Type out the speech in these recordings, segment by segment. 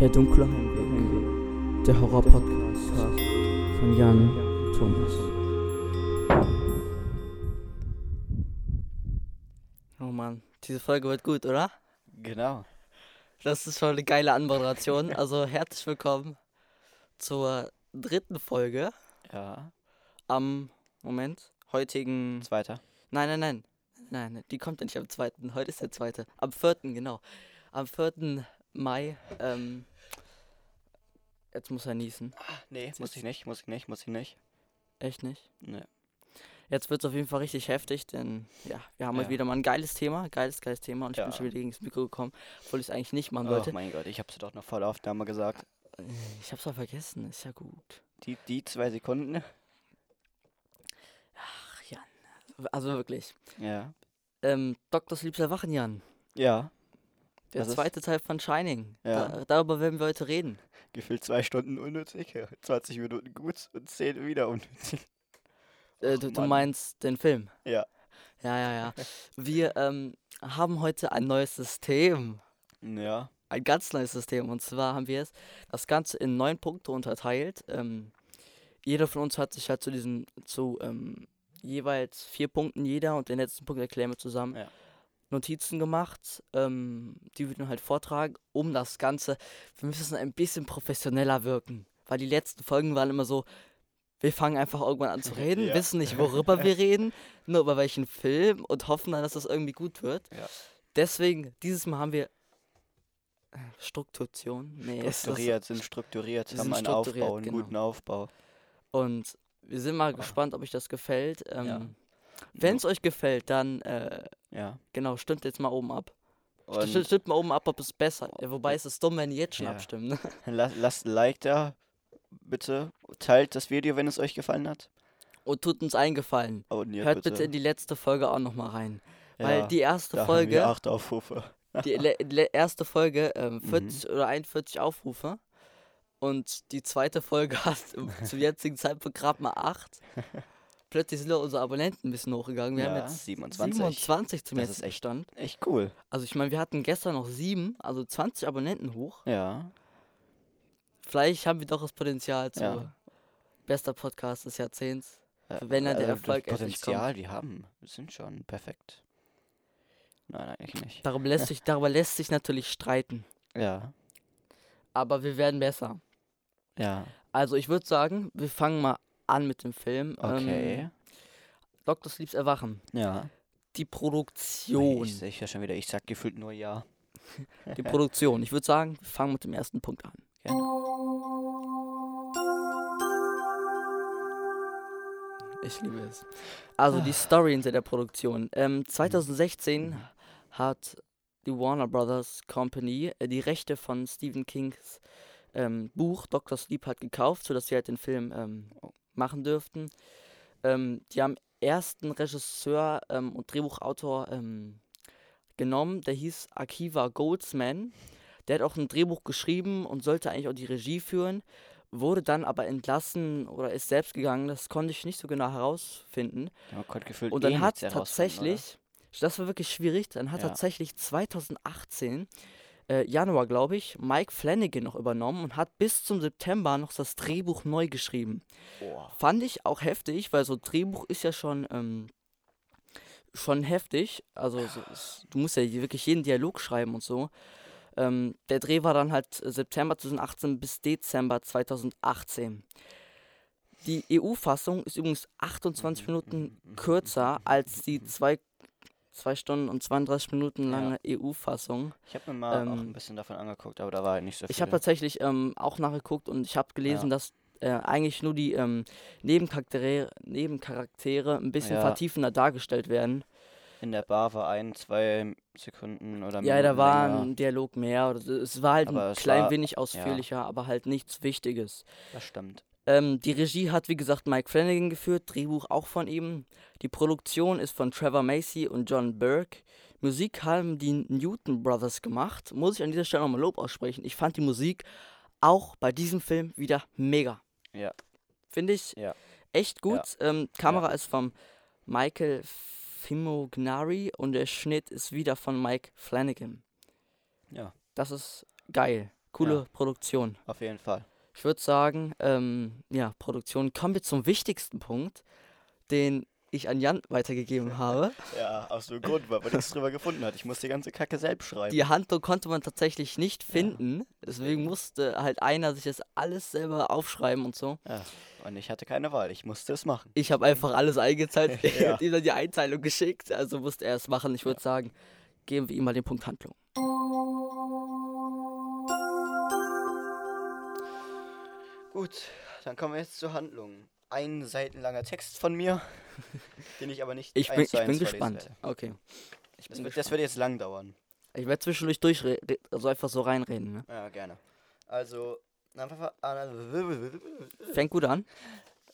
Der dunkle Heimweg. Der Horror-Podcast von Jan Thomas. Oh Mann, diese Folge wird gut, oder? Genau. Das ist schon eine geile Anmoderation. Also herzlich willkommen zur dritten Folge Ja. am Moment, heutigen. Zweiter. Nein, nein, nein. Nein, die kommt ja nicht am zweiten. Heute ist der zweite. Am vierten, genau. Am 4. Mai. Ähm, jetzt muss er niesen. Nee, muss ich nicht, muss ich nicht, muss ich nicht. Echt nicht? Nee. Jetzt wird es auf jeden Fall richtig heftig, denn ja, wir haben heute Ja. wieder mal ein geiles Thema. Geiles, geiles Thema. Und ich bin Ja. schon wieder gegen das Mikro gekommen, obwohl ich es eigentlich nicht machen Oh wollte. mein Gott, ich hab's doch noch vor der Aufnahme gesagt. ich hab's mal vergessen. Ist ja gut. Die, die zwei Sekunden. Ach, Jan. Also wirklich. Ja. Ähm, Dr. Sleeps Erwachen, Jan. Ja. Der Das zweite Teil von Shining. Ja. Da, darüber werden wir heute reden. Gefühlt zwei Stunden unnützig, 20 Minuten gut und 10 wieder unnützig. Äh, Och, du, du meinst den Film. Ja. Ja, ja, ja. Wir ähm, haben heute ein neues System. Ja. Ein ganz neues System. Und zwar haben wir es das Ganze in neun Punkte unterteilt. Ähm, jeder von uns hat sich halt zu diesen, zu ähm, jeweils vier Punkten jeder und den letzten Punkt erklären wir zusammen. Ja. Notizen gemacht, ähm, die wir dann halt vortragen, um das Ganze, wir müssen ein bisschen professioneller wirken. Weil die letzten Folgen waren immer so, wir fangen einfach irgendwann an zu reden, Ja. wissen nicht, worüber wir reden, nur über welchen Film und hoffen dann, dass das irgendwie gut wird. Ja. Deswegen, dieses Mal haben wir äh, Strukturation. Nee, ist das- Strukturiert, sind strukturiert, haben sind einen strukturiert, Aufbau, einen genau. guten Aufbau. Und wir sind mal gespannt, ob euch das gefällt. Ähm, Ja. Wenn es euch gefällt, dann, äh, Ja. genau, stimmt jetzt mal oben ab. St- Stimmt mal oben ab, ob es besser ist. Wobei es ist dumm, wenn die jetzt schon Ja. abstimmen. Ne? la lasst ein Like da, bitte. Teilt das Video, wenn es euch gefallen hat. Und tut uns eingefallen. Abonniert Hört bitte. bitte in die letzte Folge auch nochmal rein. Weil ja, die erste Folge, acht Aufrufe. die erste Folge, ähm, Mhm. 40 oder 41 Aufrufe. Und die zweite Folge hat zum jetzigen Zeitpunkt gerade mal 8. Plötzlich sind unsere Abonnenten ein bisschen hochgegangen. Wir haben Ja, jetzt 27. 27 zum Das ist echt- Stand. Echt cool. Also ich meine, wir hatten gestern noch 7, also 20 Abonnenten hoch. Ja. Vielleicht haben wir doch das Potenzial zu Ja. bester Podcast des Jahrzehnts. Ja, Wenn dann der also Erfolg das Potenzial, die haben, sind schon perfekt. Nein, eigentlich nicht. Darüber lässt sich, darüber lässt sich natürlich streiten. Ja, Aber wir werden besser. ja, Also ich würde sagen, wir fangen mal an mit dem Film. okay. Ähm, Dr. Sleeps Erwachen. ja. Die Produktion. Ich sehe ja schon wieder, ich sag gefühlt nur ja. Die Produktion. Ich würde sagen, wir fangen mit dem ersten Punkt an. Ich liebe es. Also die Story hinter der Produktion. Ähm, 2016 hat die Warner Brothers Company äh, die Rechte von Stephen Kings ähm, Buch Dr. Sleep hat gekauft, sodass sie halt den Film ähm, machen dürften. Ähm, die haben ersten Regisseur ähm, und Drehbuchautor ähm, genommen, der hieß Akiva Goldsman. Der hat auch ein Drehbuch geschrieben und sollte eigentlich auch die Regie führen, wurde dann aber entlassen oder ist selbst gegangen. Das konnte ich nicht so genau herausfinden. Gefühlt Und eh dann hat nichts herausfinden, tatsächlich, das war wirklich schwierig, dann hat Ja. tatsächlich 2018, äh, Januar glaube ich, Mike Flanagan noch übernommen und hat bis zum September noch das Drehbuch neu geschrieben. Boah. Fand ich auch heftig, weil so Drehbuch ist ja schon, ähm, schon heftig. Also so, es- du musst ja wirklich jeden Dialog schreiben und so. Ähm, der Dreh war dann halt September 2018 bis Dezember 2018. Die EU-Fassung ist übrigens 28 Minuten kürzer als die zwei, zwei Stunden und 32 Minuten Ja. lange EU-Fassung. Ich habe mir mal auch Ähm, ein bisschen davon angeguckt, aber da war halt nicht so viel. Ich habe tatsächlich ähm, auch nachgeguckt und ich habe gelesen, Ja. dass äh, eigentlich nur die ähm, Nebencharaktere, Nebencharaktere ein bisschen Ja. vertiefender dargestellt werden. In der Bar war ein, zwei Sekunden oder Ja, da war länger. ein Dialog mehr. Oder so. es war halt Aber ein klein war- wenig ausführlicher, aber halt nichts Wichtiges. Das stimmt. Ähm, die Regie hat, wie gesagt, Mike Flanagan geführt, Drehbuch auch von ihm. Die Produktion ist von Trevor Macy und John Burke. Musik haben die Newton Brothers gemacht. Muss ich an dieser Stelle nochmal Lob aussprechen. Ich fand die Musik auch bei diesem Film wieder mega. Ja. Finde ich Ja. echt gut. Ähm, Kamera ist vom Michael Fimognari und der Schnitt ist wieder von Mike Flanagan. Ja. Das ist geil. Coole Ja. Produktion. Auf jeden Fall. Ich würde sagen, ähm, ja, Produktion. Kommen wir zum wichtigsten Punkt, den ich an Jan weitergegeben habe. Ja, aus dem Grund, weil man nichts drüber gefunden hat. Ich muss die ganze Kacke selbst schreiben. Die Handlung konnte man tatsächlich nicht finden. Deswegen musste halt einer sich das alles selber aufschreiben und so. Ja, und ich hatte keine Wahl. Ich musste es machen. Ich habe einfach alles eingezahlt. Ich Ja. habe ihm dann die Einteilung geschickt. Also musste er es machen. Ich würde sagen, geben wir ihm mal den Punkt Handlung. Gut, dann kommen wir jetzt zur Handlung. Ein seitenlanger Text von mir, den ich aber nicht Ich bin, ich bin gespannt. werde. Okay. Ich Das, wird- das gespannt. wird jetzt lang dauern. Ich werde zwischendurch durchreden, also einfach so reinreden. Ne? Ja, gerne. Also, Fängt gut an.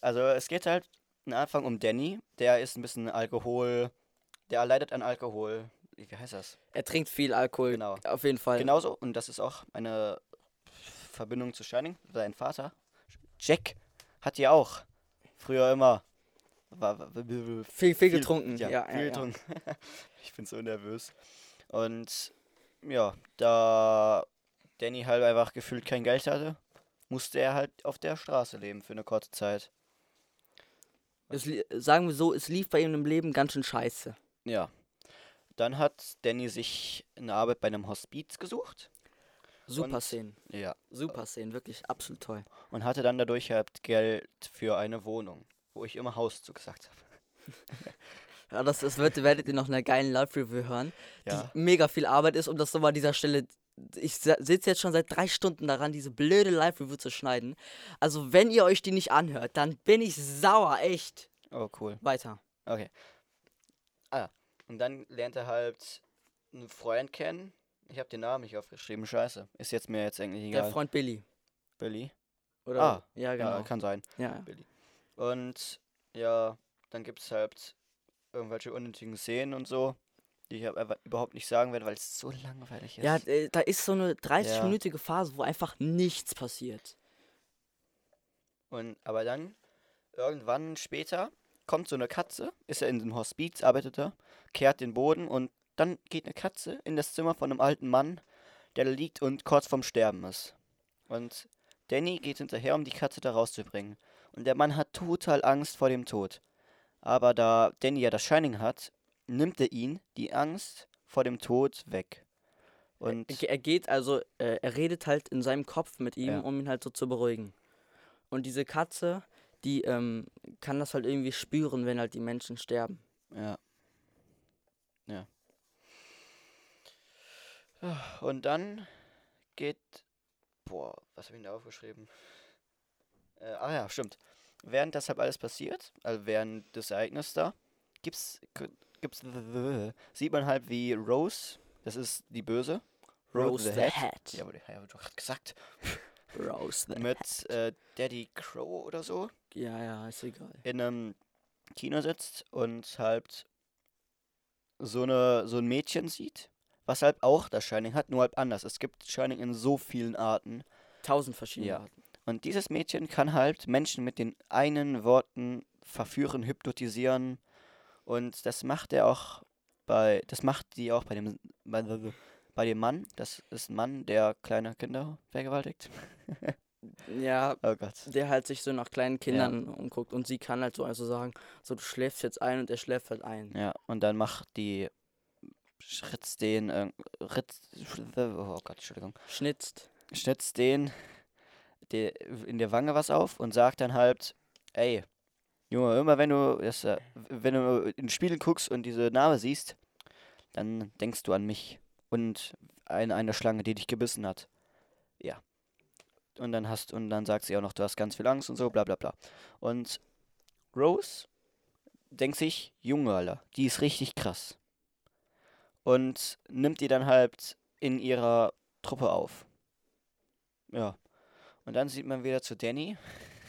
also es geht halt am Anfang um Danny. Der ist ein bisschen Alkohol, der leidet an Alkohol. Wie wie heißt das? Er trinkt viel Alkohol. Genau. Auf jeden Fall. Genauso, und das ist auch eine Verbindung zu Shining. Sein Vater, Jack, hat ja auch früher immer Viel, viel, viel- getrunken. Ja, Ja, viel ja, ja. getrunken. ich bin so nervös. Und ja, da Danny halt einfach gefühlt kein Geld hatte, musste er halt auf der Straße leben für eine kurze Zeit. Es, sagen wir so, es lief bei ihm im Leben ganz schön scheiße. Ja. Dann hat Danny sich eine Arbeit bei einem Hospiz gesucht. Super Und- Szenen. Ja. Super Szenen, wirklich absolut toll. Und hatte dann dadurch halt Geld für eine Wohnung, wo ich immer Haus zugesagt habe. Ja, das, das wird, werdet ihr noch in einer geilen Live-Review hören, Ja. die mega viel Arbeit ist, um das nochmal an dieser Stelle. Ich sitze jetzt schon seit drei Stunden daran, diese blöde Live-Review zu schneiden. Also, wenn ihr euch die nicht anhört, dann bin ich sauer, echt. Oh, cool. Weiter. Okay. Ah, und dann lernt er halt einen Freund kennen. Ich habe den Namen nicht aufgeschrieben, scheiße. Ist jetzt mir jetzt eigentlich Der egal. Freund Billy. Billy. Oder? Ah, ja, genau. Ja, kann sein. Ja, Billy. Und ja, dann gibt es halt irgendwelche unnötigen Szenen und so, die ich aber überhaupt nicht sagen werde, weil es so langweilig ist. ja da ist so eine Ja. 30-minütige Phase, wo einfach nichts passiert. Und aber dann, irgendwann später, kommt so eine Katze, ist er in dem Hospiz, arbeitet er, kehrt den Boden und dann geht eine Katze in das Zimmer von einem alten Mann, der da liegt und kurz vorm Sterben ist. Und Danny geht hinterher, um die Katze da rauszubringen. Und der Mann hat total Angst vor dem Tod. Aber da Danny ja das Shining hat, nimmt er ihn die Angst vor dem Tod weg. Und Er, geht also, äh, er redet halt in seinem Kopf mit ihm, Ja. um ihn halt so zu beruhigen. Und diese Katze, die ähm, kann das halt irgendwie spüren, wenn halt die Menschen sterben. Ja. Ja. Und dann geht. Boah, was habe ich denn da aufgeschrieben? Äh, ah ja, stimmt. Während das halt alles passiert, also während des Ereignisses da, gibt's, gibt's, sieht man halt wie Rose, das ist die Böse, Rose the Hat. Ja, aber ja, du hast gesagt, Rose the mit äh, Daddy Crow oder so, Ja, ja, ist egal. in einem Kino sitzt und halt so, eine, so ein Mädchen sieht, was halt auch das Shining hat, nur halt anders. Es gibt Shining in so vielen Arten. Tausend verschiedene Ja. Arten. Und dieses Mädchen kann halt Menschen mit den einen Worten verführen, hypnotisieren. Und das macht er auch bei, das macht die auch bei dem, bei, bei dem Mann. Das ist ein Mann, der kleine Kinder vergewaltigt. Ja, Oh Gott. der halt sich so nach kleinen Kindern umguckt und sie kann halt so also sagen, so du schläfst jetzt ein und er schläft halt ein. Ja, und dann macht die Schritz den, äh, Ritz, oh Gott, Entschuldigung, Schnitzt. schnitzt den die, in der Wange was auf und sagt dann halt, ey, Junge, immer wenn du das, äh, wenn du in den Spiegel guckst und diese Narbe siehst, dann denkst du an mich und an eine Schlange, die dich gebissen hat. Ja. Und dann hast und dann sagt sie auch noch, du hast ganz viel Angst und so, bla bla bla. Und Rose denkt sich, Junge, Alter, die ist richtig krass. Und nimmt die dann halt in ihrer Truppe auf. Ja. Und dann sieht man wieder zu Danny.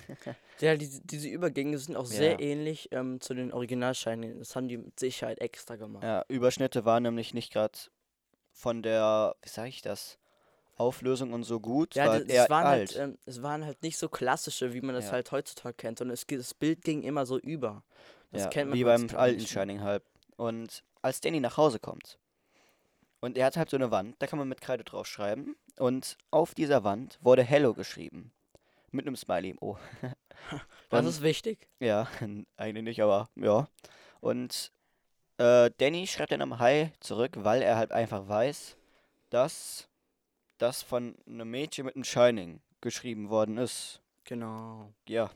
Ja, diese, diese Übergänge sind auch sehr Ja. ähnlich ähm, zu den Originalscheinen. Das haben die mit Sicherheit extra gemacht. Ja, Überschnitte waren nämlich nicht gerade von der, wie sage ich das, Auflösung und so gut. Ja, war das, es, waren alt. halt, ähm, es waren halt nicht so klassische, wie man das Ja. halt heutzutage kennt, sondern es, das Bild ging immer so über. Das ja, kennt man wie beim alten. Shining halt. Und als Danny nach Hause kommt Und er hat halt so eine Wand, da kann man mit Kreide drauf schreiben. Und auf dieser Wand wurde Hello geschrieben. Mit einem Smiley. Oh. Das Und- ist wichtig. Ja, eigentlich nicht, aber ja. Und äh, Danny schreibt dann am Hi zurück, weil er halt einfach weiß, dass das von einem Mädchen mit einem Shining geschrieben worden ist. Genau. Ja.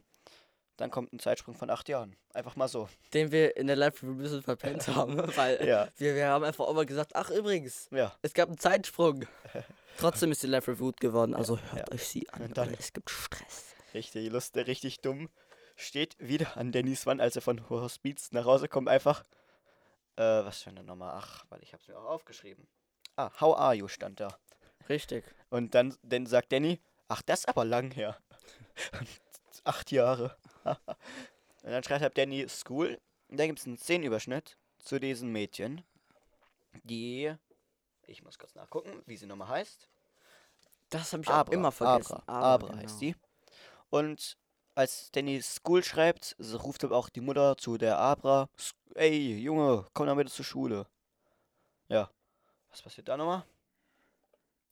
Dann kommt ein Zeitsprung von acht Jahren. Einfach mal so. Den wir in der Live-Review ein bisschen verpennt haben, weil Ja. wir, wir haben einfach auch mal gesagt, ach übrigens, Ja. es gab einen Zeitsprung. Trotzdem ist die Live-Review geworden, also hört Ja. euch sie an. Und dann- es gibt Stress. Richtig lustig, richtig dumm. Steht wieder an Dannys Wand, als er von Hospiz nach Hause kommt, einfach. Äh, was für eine Nummer? Ach, weil ich hab's mir auch aufgeschrieben. Ah, how are you stand da. Richtig. Und dann, dann sagt Danny, ach, das ist aber lang her. Acht Jahre. Und dann schreibt halt Danny School. Und da gibt es einen Szenenüberschnitt zu diesen Mädchen, die, ich muss kurz nachgucken, wie sie nochmal heißt. Das habe ich auch Abra, immer vergessen. Abra, Aber, Abra genau. heißt die. Und als Danny School schreibt, so ruft auch die Mutter zu der Abra, "S- ey, Junge, komm doch bitte zur Schule. Ja. Was passiert da nochmal?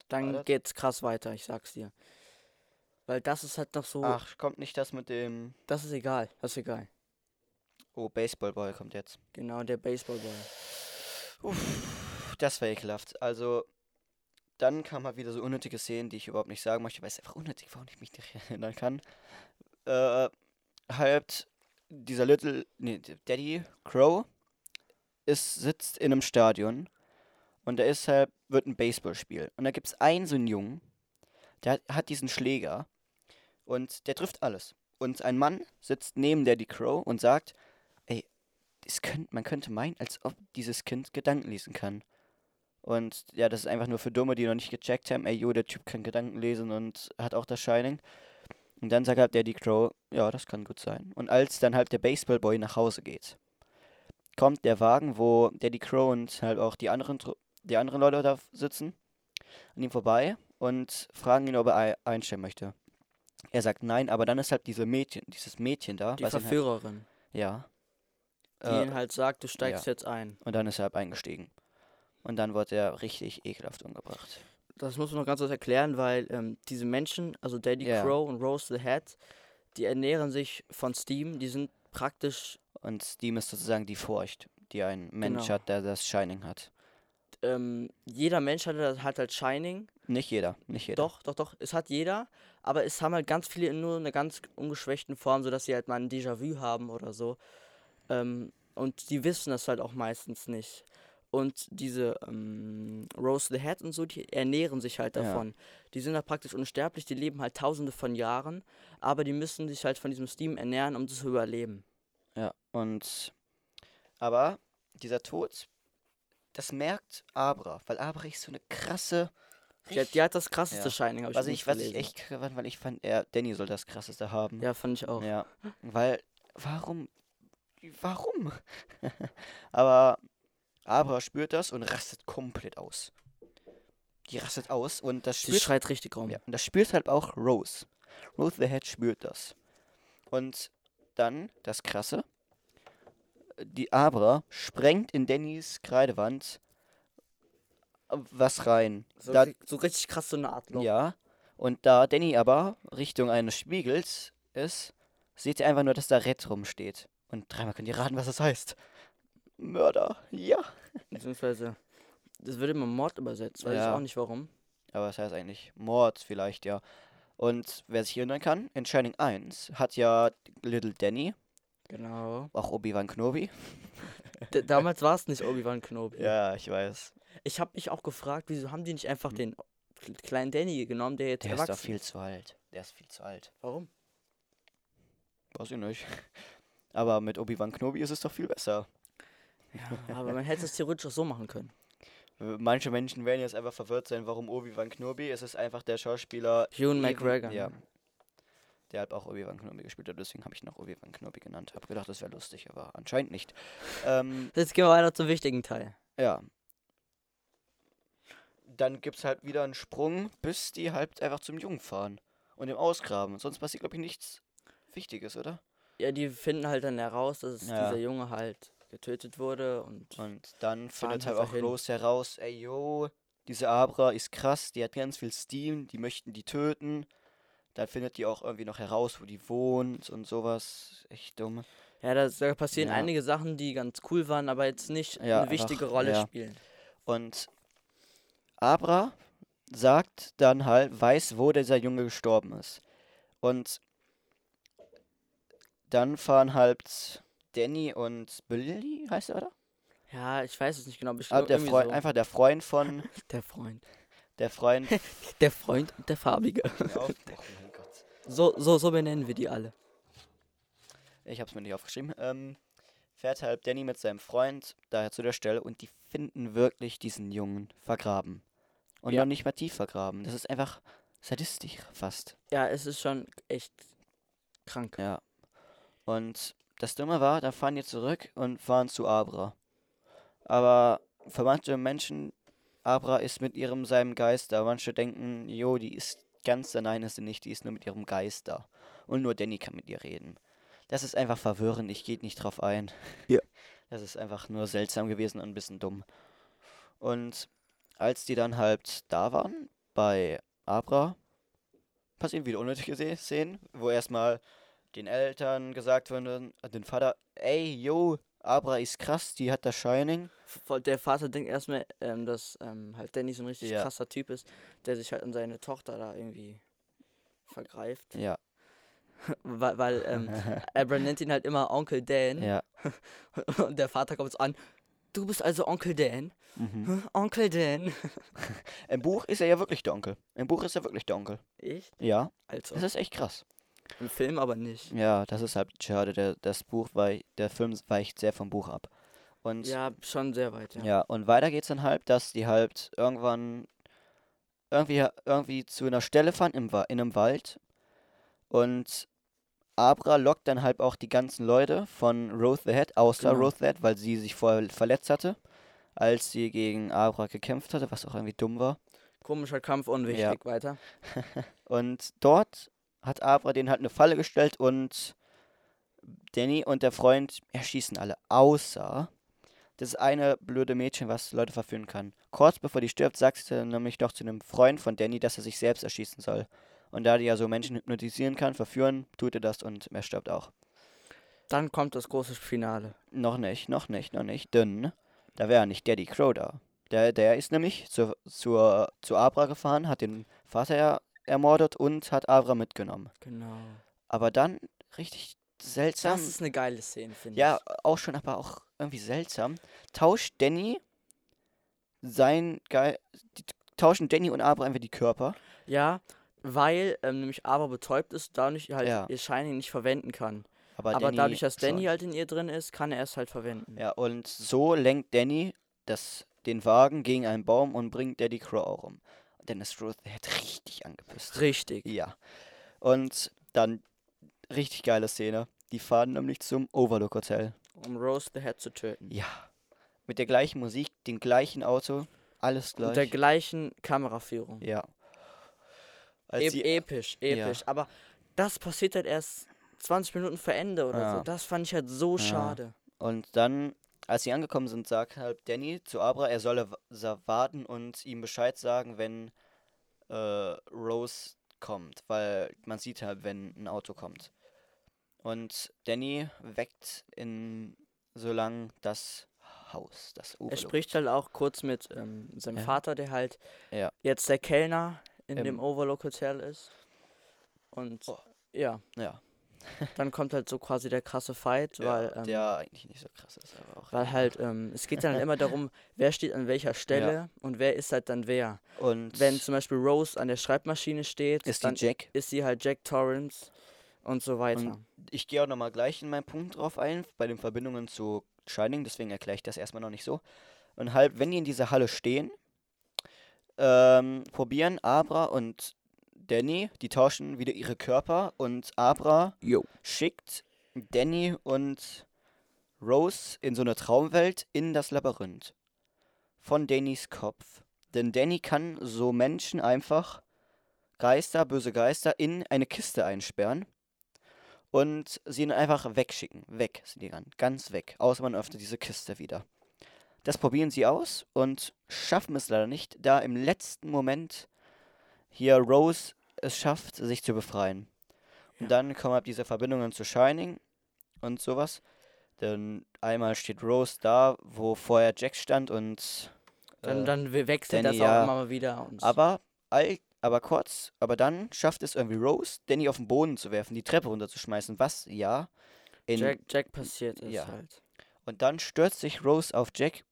Dann Warte. geht's krass weiter, ich sag's dir. Weil das ist halt noch so, Ach, kommt nicht das mit dem... das ist egal, das ist egal. Oh, Baseballboy kommt jetzt. Genau, der Baseballboy. Uff, das war ekelhaft. Also, dann kam halt wieder so unnötige Szenen, die ich überhaupt nicht sagen möchte, weil es einfach unnötig war und ich mich nicht erinnern kann. Äh, halt, dieser Little, nee, Daddy Crow ist, sitzt in einem Stadion und da ist halt, wird ein Baseballspiel. Und da gibt es einen so einen Jungen, der hat, hat diesen Schläger und der trifft alles. Und ein Mann sitzt neben Daddy Crow und sagt, ey, es könnt, man könnte meinen, als ob dieses Kind Gedanken lesen kann. Und ja, das ist einfach nur für Dumme, die noch nicht gecheckt haben, ey, jo, der Typ kann Gedanken lesen und hat auch das Shining. Und dann sagt halt Daddy Crow, ja, das kann gut sein. Und als dann halt der Baseballboy nach Hause geht, kommt der Wagen, wo Daddy Crow und halt auch die anderen, die anderen Leute da sitzen, an ihm vorbei und fragen ihn, ob er ei- einstellen möchte. Er sagt nein, aber dann ist halt diese Mädchen, dieses Mädchen da, Die halt, Verführerin, ja, die äh, ihn halt sagt, du steigst jetzt ein. und dann ist er halt eingestiegen. Und dann wurde er richtig ekelhaft umgebracht. Das muss man noch ganz kurz erklären, weil ähm, diese Menschen, also Daddy Ja. Crow und Rose the Hat, die ernähren sich von Steam, die sind praktisch, Und Steam ist sozusagen die Furcht, die ein Mensch Genau. hat, der das Shining hat. ähm, jeder Mensch hat, hat halt Shining. Nicht jeder, nicht jeder. Doch, doch, doch, es hat jeder, aber es haben halt ganz viele in nur einer ganz ungeschwächten Form, sodass sie halt mal ein Déjà-vu haben oder so. Ähm, und die wissen das halt auch meistens nicht. Und diese ähm, Rose the Hat und so, die ernähren sich halt Ja. davon. Die sind halt praktisch unsterblich, die leben halt tausende von Jahren, aber die müssen sich halt von diesem Steam ernähren, um zu überleben. Ja, und. Aber dieser Tod, das merkt Abra, weil Abra ist so eine krasse. Die, hat- die hat das krasseste Ja. Shining, habe ich was ich, was ich echt weil ich fand, er, Danny soll das krasseste haben. Ja, fand ich auch. Ja, weil, warum? Warum? Aber Abra spürt das und rastet komplett aus. Die rastet aus und das Die spürt schreit richtig rum. Ja, und das spürt halt auch Rose. Rose the Head spürt das. Und dann, das Krasse, die Abra sprengt in Dannys Kreidewand was rein. So, Da, so richtig krass so eine Art Loch. ja, und da Danny aber Richtung eines Spiegels ist, seht ihr einfach nur, dass da Red rumsteht. Und dreimal könnt ihr raten, was das heißt. Mörder, ja. Beziehungsweise, das wird immer Mord übersetzt, weiß Ja. ich auch nicht warum. Aber das heißt eigentlich Mord vielleicht, ja. Und wer sich erinnern kann, in Shining 1 hat ja Little Danny, Genau. auch Obi-Wan Kenobi. D damals war es nicht Obi-Wan Kenobi. Ja, ich weiß. Ich habe mich auch gefragt, wieso haben die nicht einfach den kleinen Danny genommen, der jetzt Der ist erwachsen doch viel zu alt. Der ist viel zu alt. Warum? Weiß ich nicht. Aber mit Obi-Wan Kenobi ist es doch viel besser. Ja, aber man hätte es theoretisch auch so machen können. Manche Menschen werden jetzt einfach verwirrt sein, warum Obi-Wan Kenobi. Es ist einfach der Schauspieler. Ewan- McGregor. Ja. Der hat auch Obi-Wan Kenobi gespielt deswegen habe ich ihn auch Obi-Wan Kenobi genannt. Hab gedacht, das wäre lustig, aber anscheinend nicht. Ähm, Jetzt gehen wir weiter zum wichtigen Teil. Ja. Dann gibt's halt wieder einen Sprung, bis die halt einfach zum Jungen fahren und im Ausgraben. Sonst passiert, glaube ich, nichts Wichtiges, oder? Ja, die finden halt dann heraus, dass es Ja. dieser Junge halt getötet wurde und Und dann findet halt auch dahin. Rose heraus, ey yo, diese Abra ist krass, die hat ganz viel Steam, die möchten die töten. Dann findet die auch irgendwie noch heraus, wo die wohnt und sowas. Echt dumm. ja, das, da passieren Ja. einige Sachen, die ganz cool waren, aber jetzt nicht Ja, eine wichtige einfach, Rolle spielen. Und Abra sagt dann halt, weiß, wo dieser Junge gestorben ist. Und dann fahren halt Danny und Billy, heißt er, oder? Ja, ich weiß es nicht genau, Ah, bestimmt der Freund, so. einfach der Freund von, Der Freund. der Freund. Der Freund und der Farbige. oh mein Gott. So, so, so benennen wir die alle. Ich hab's mir nicht aufgeschrieben. Ähm, fährt halt Danny mit seinem Freund daher zu der Stelle und die finden wirklich diesen Jungen vergraben. Und Ja. noch nicht mal tief vergraben. Das ist einfach sadistisch fast. Ja, es ist schon echt krank. Ja. Und das Dumme war, da fahren die zurück und fahren zu Abra. Aber für manche Menschen, Abra ist mit ihrem seinem Geist da. Manche denken, jo, die ist ganz allein ist sie nicht, die ist nur mit ihrem Geist da. Und nur Danny kann mit ihr reden. Das ist einfach verwirrend, ich gehe nicht drauf ein. Ja. Das ist einfach nur seltsam gewesen und ein bisschen dumm. Und als die dann halt da waren, bei Abra, passieren wieder unnötige Szenen, wo erstmal den Eltern gesagt wurde, äh, den Vater, ey, yo, Abra ist krass, die hat das Shining. Der Vater denkt erstmal, ähm, dass ähm, halt Danny so ein richtig Ja. krasser Typ ist, der sich halt an seine Tochter da irgendwie vergreift. Ja, weil weil ähm, Abra nennt ihn halt immer Onkel Dan. ja. Und der Vater kommt so an. Du bist also Onkel Dan? Mhm. Hm, Onkel Dan. Im Buch ist er ja wirklich der Onkel. Im Buch ist er wirklich der Onkel. Ich? Ja, Also. das ist echt krass. Im Film aber nicht. Ja, das ist halt schade. Der, das Buch wei der Film weicht sehr vom Buch ab. Und Ja, schon sehr weit, ja. Ja, und weiter geht's dann halt, dass die halt irgendwann irgendwie, irgendwie zu einer Stelle fahren im, in einem Wald. Und Abra lockt dann halt auch die ganzen Leute von Roth the Head, außer Genau. Roth the Head, weil sie sich vorher verletzt hatte, als sie gegen Abra gekämpft hatte, was auch irgendwie dumm war. Komischer Kampf, unwichtig. Ja. Weiter. Und dort hat Abra denen halt eine Falle gestellt und Danny und der Freund erschießen alle, außer das eine blöde Mädchen, was Leute verführen kann. Kurz bevor die stirbt, sagt sie nämlich noch zu einem Freund von Danny, dass er sich selbst erschießen soll. Und da die ja so Menschen hypnotisieren kann, verführen, tut er das und er stirbt auch. Dann kommt das große Finale. Noch nicht, noch nicht, noch nicht, denn da wäre nicht Daddy Crow da. Der, der ist nämlich zu, zur, zu Abra gefahren, hat den Vater er, ermordet und hat Abra mitgenommen. Genau. Aber dann richtig seltsam. Das ist eine geile Szene, finde ja, ich. auch schon, aber auch irgendwie seltsam. Tauscht Danny sein Ge die tauschen Danny und Abra einfach die Körper. Ja, weil ähm, nämlich Aber betäubt ist, dadurch halt Ja. ihr Shining nicht verwenden kann. Aber, Aber Danny dadurch, dass Danny schon. halt in ihr drin ist, kann er es halt verwenden. Ja, und so lenkt Danny das, den Wagen gegen einen Baum und bringt Daddy Crow auch um. Ist Ruth hat richtig angepisst. Richtig. Ja. Und dann richtig geile Szene. Die fahren nämlich zum Overlook Hotel. Um Rose the Head zu töten. Ja. Mit der gleichen Musik, dem gleichen Auto, alles gleich. Und der gleichen Kameraführung. ja. Als E sie, episch, episch. Aber das passiert halt erst 20 Minuten vor Ende oder Ja. so. Das fand ich halt so Ja. schade. und dann, als sie angekommen sind, sagt halt Danny zu Abra, er solle warten und ihm Bescheid sagen, wenn äh, Rose kommt, weil man sieht halt, wenn ein Auto kommt. Und Danny weckt in so lang das Haus, das Er Overlook. spricht halt auch kurz mit ähm, seinem Ja. Vater, der halt Ja. jetzt der Kellner in Im- dem Overlook Hotel ist. Und Oh. ja, Ja, dann kommt halt so quasi der krasse Fight, ja weil, ähm, der eigentlich nicht so krass ist, aber auch. weil halt, ähm, es geht dann halt immer darum, wer steht an welcher Stelle und wer ist halt dann wer. Und Wenn zum Beispiel Rose an der Schreibmaschine steht, ist die dann Jack. ist sie halt Jack Torrance und so weiter. Und ich gehe auch nochmal gleich in meinen Punkt drauf ein, bei den Verbindungen zu Shining, deswegen erkläre ich das erstmal noch nicht so. Und halt, wenn die in dieser Halle stehen, ähm, probieren Abra und Danny, die tauschen wieder ihre Körper und Abra Jo. schickt Danny und Rose in so eine Traumwelt in das Labyrinth von Dannys Kopf. Denn Danny kann so Menschen einfach, Geister, böse Geister, in eine Kiste einsperren. und sie ihn einfach wegschicken. Weg sind die dann, ganz weg. Außer man öffnet diese Kiste wieder. Das probieren sie aus und schaffen es leider nicht, da im letzten Moment hier Rose es schafft, sich zu befreien. Und Ja. dann kommen halt diese Verbindungen zu Shining und sowas. Denn einmal steht Rose da, wo vorher Jack stand und Dann, äh, dann we- wechselt Danny, das auch ja. immer mal wieder. Und aber, all, aber kurz, aber dann schafft es irgendwie Rose, Danny auf den Boden zu werfen, die Treppe runterzuschmeißen, was ja in Jack, Jack passiert es Ja. halt. Und dann stürzt sich Rose auf Jack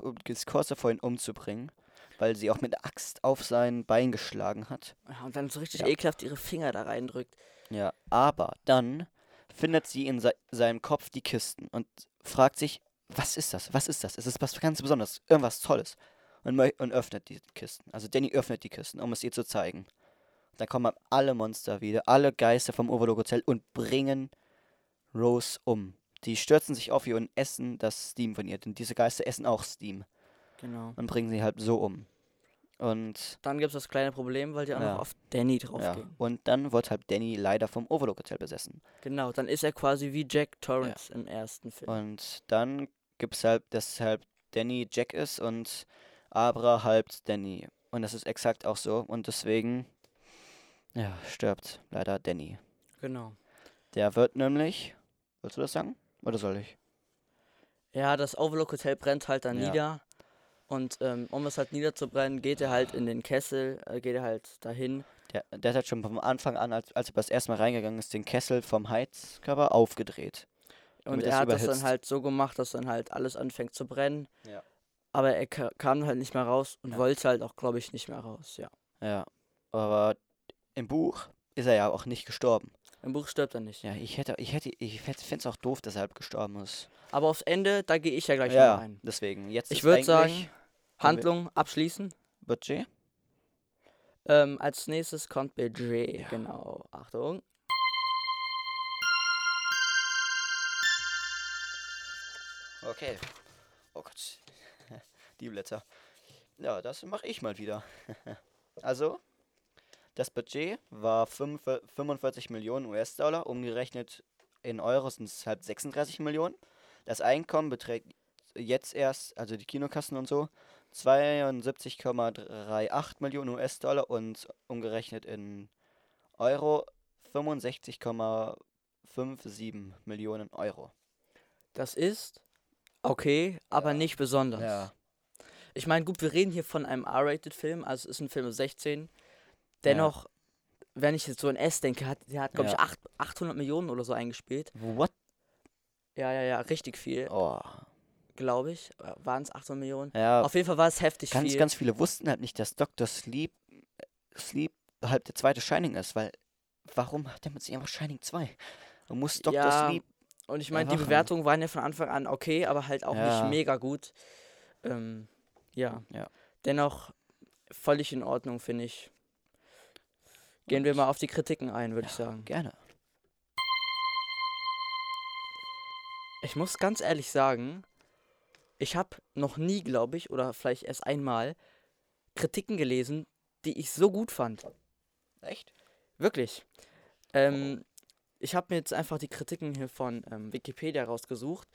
kurz davor, ihn umzubringen, weil sie auch mit der Axt auf sein Bein geschlagen hat. Ja, Und dann so richtig Ja. ekelhaft ihre Finger da reindrückt. Ja, aber dann findet sie in se seinem Kopf die Kisten und fragt sich, was ist das? Was ist das? Es ist was ganz Besonderes, irgendwas Tolles. Und, und öffnet die Kisten. Also Danny öffnet die Kisten, um es ihr zu zeigen. Dann kommen alle Monster wieder, alle Geister vom Overlook Hotel und bringen Rose um. Die stürzen sich auf ihr und essen das Steam von ihr, denn diese Geister essen auch Steam Genau. und bringen sie halt so um. Und Dann gibt es das kleine Problem, weil die auch Ja. noch auf Danny drauf ja, und dann wird halt Danny leider vom Overlook Hotel besessen. Genau, dann ist er quasi wie Jack Torrance im ersten Film. Und dann gibt es halt, dass halt Danny Jack ist und Abra halb Danny. Und das ist exakt auch so. Und deswegen, ja, stirbt leider Danny. Genau. Der wird nämlich, willst du das sagen? Oder soll ich? Ja, das Overlook Hotel brennt halt dann Ja. nieder. Und ähm, um es halt niederzubrennen, geht er halt in den Kessel, äh, geht er halt dahin. Der, der hat halt schon vom Anfang an, als, als er das erste Mal reingegangen ist, den Kessel vom Heizkörper aufgedreht. Und er hat das dann überhitzt. halt so gemacht, dass dann halt alles anfängt zu brennen. Ja. Aber er ka kam halt nicht mehr raus und Ja. wollte halt auch, glaube ich, nicht mehr raus, ja. Ja, aber im Buch ist er ja auch nicht gestorben. Im Buch stirbt er nicht. Ja, ich hätte, ich hätte, ich fände es auch doof, dass er halb gestorben ist. Aber aufs Ende, da gehe ich ja gleich Ja, ein. deswegen. Jetzt Ich würde sagen, Handlung abschließen. Budget. Ähm, als nächstes kommt Budget. Ja. Genau. Achtung. Okay. Oh Gott. Die Blätter. Ja, das mache ich mal wieder. also, das Budget war 45 45 Millionen US-Dollar, umgerechnet in Euro sind es halt 36 Millionen. Das Einkommen beträgt jetzt erst, also die Kinokassen und so, 72,38 Millionen US-Dollar und umgerechnet in Euro 65,57 Millionen Euro. Das ist okay, aber nicht besonders. Ja. Ich meine, gut, wir reden hier von einem R-Rated-Film, also es ist ein Film mit 16. Dennoch, wenn ich jetzt so an S denke, hat, der hat, glaube Ja. ich, acht- 800 Millionen oder so eingespielt. What? Ja, ja, ja, richtig viel, Oh. glaube ich. Waren es 800 Millionen? Ja, Auf jeden Fall war es heftig ganz, viel. ganz viele wussten halt nicht, dass Dr. Sleep, Sleep halt der zweite Shining ist, weil warum hat er mit sich einfach Shining 2? Man muss Dr. Ja, Sleep. Und ich meine, die. Bewertungen waren ja von Anfang an okay, aber halt auch Ja. nicht mega gut. Ähm, ja. Ja. Dennoch völlig in Ordnung, finde ich. Gehen wir mal auf die Kritiken ein, würde ich sagen. Gerne. Ich muss ganz ehrlich sagen, ich habe noch nie, glaube ich, oder vielleicht erst einmal Kritiken gelesen, die ich so gut fand. Echt? Wirklich. Ähm, ich habe mir jetzt einfach die Kritiken hier von ähm, Wikipedia rausgesucht.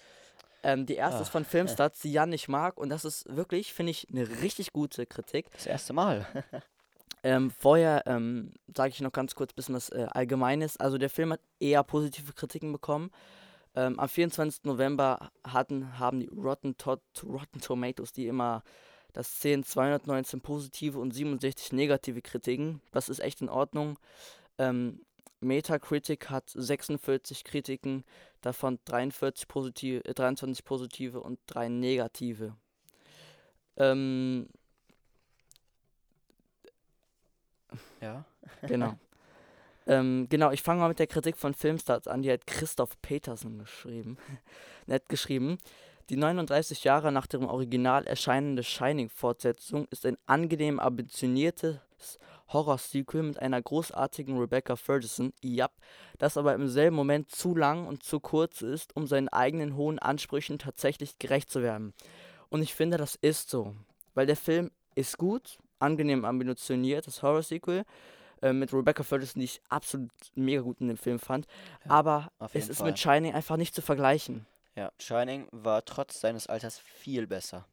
Ähm, die erste ist Ach, von Filmstarts, die Jan nicht mag. Und das ist wirklich, finde ich, eine richtig gute Kritik. Das erste Mal. Ähm, vorher ähm, sage ich noch ganz kurz ein bisschen was äh, Allgemeines. Also der Film hat eher positive Kritiken bekommen. Ähm, am 24. November hatten, haben die Rotten, Tot Rotten Tomatoes, die immer das 10, 219 positive und 67 negative Kritiken. Das ist echt in Ordnung. Ähm, Metacritic hat 46 Kritiken, davon 43 positive, äh, 23 positive und 3 negative. Ähm, Ja. Genau. ähm, genau, ich fange mal mit der Kritik von Filmstarts an. Die hat Christoph Petersen geschrieben. Nett geschrieben. Die 39 Jahre nach dem Original erscheinende Shining-Fortsetzung ist ein angenehm ambitioniertes Horror-Sequel mit einer großartigen Rebecca Ferguson, yep, das aber im selben Moment zu lang und zu kurz ist, um seinen eigenen hohen Ansprüchen tatsächlich gerecht zu werden. Und ich finde, das ist so. Weil der Film ist gut, angenehm ambitioniert, das Horror-Sequel. äh, mit Rebecca Ferguson, die ich absolut mega gut in dem Film fand. Ja, Aber es ist Fall. mit Shining einfach nicht zu vergleichen. Ja, Shining war trotz seines Alters viel besser.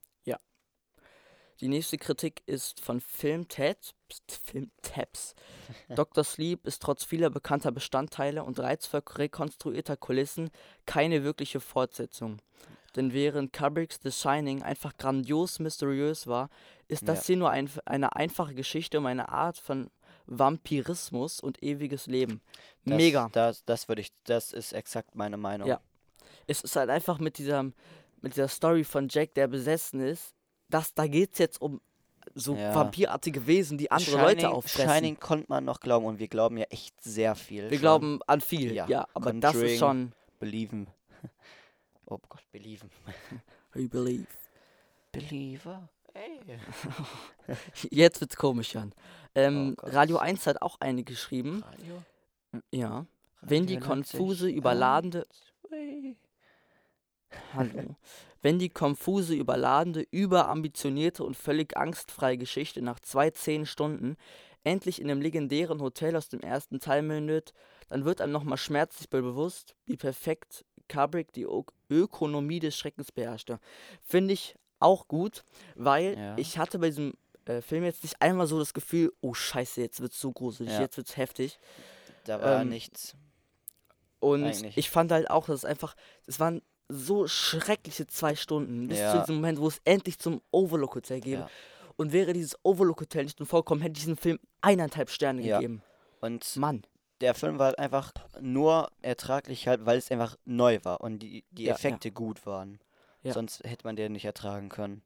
Die nächste Kritik ist von Filmtabs. Filmtabs. Dr. Sleep ist trotz vieler bekannter Bestandteile und reizvoll rekonstruierter Kulissen keine wirkliche Fortsetzung. Denn während Kubricks The Shining einfach grandios mysteriös war, ist das Ja. hier nur ein, eine einfache Geschichte um eine Art von Vampirismus und ewiges Leben. Das, Mega. Das, das würde ich, das ist exakt meine Meinung. Ja. Es ist halt einfach mit diesem, mit dieser Story von Jack, der besessen ist, dass da geht's jetzt um so Ja. vampirartige Wesen, die andere Shining, Leute auffressen. Shining konnte man noch glauben und wir glauben ja echt sehr viel. Wir schon. glauben an viel, ja, Ja, aber das ist Conjuring. schon Belieben. Oh Gott, belieben. We believe. Believer. Ey. Jetzt wird's komisch, Jan. Ähm, Oh. Radio 1 hat auch eine geschrieben. Radio. Ja. Wenn die Radio konfuse, überladende. Hallo. Wenn die konfuse, überladene, überambitionierte und völlig angstfreie Geschichte nach zwei, zehn Stunden endlich in dem legendären Hotel aus dem ersten Teil mündet, dann wird einem nochmal schmerzlich bewusst, wie perfekt Kubrick die Ö Ökonomie des Schreckens beherrschte. Finde ich auch gut, weil Ja. ich hatte bei diesem äh, Film jetzt nicht einmal so das Gefühl, oh scheiße, jetzt wird's so gruselig, Ja. jetzt wird's heftig. Da war Ähm, nichts. Und Eigentlich. ich fand halt auch, dass es einfach, es waren so schreckliche zwei Stunden, bis zu Ja. diesem Moment, wo es endlich zum Overlook Hotel geht. Ja. Und wäre dieses Overlook Hotel nicht nur vorkommen, hätte ich diesem Film eineinhalb Sterne Ja. gegeben. Und Mann. Der Film war halt einfach nur ertraglich halt, weil es einfach neu war und die, die Ja, ja. Effekte gut waren. Ja. Sonst hätte man den nicht ertragen können.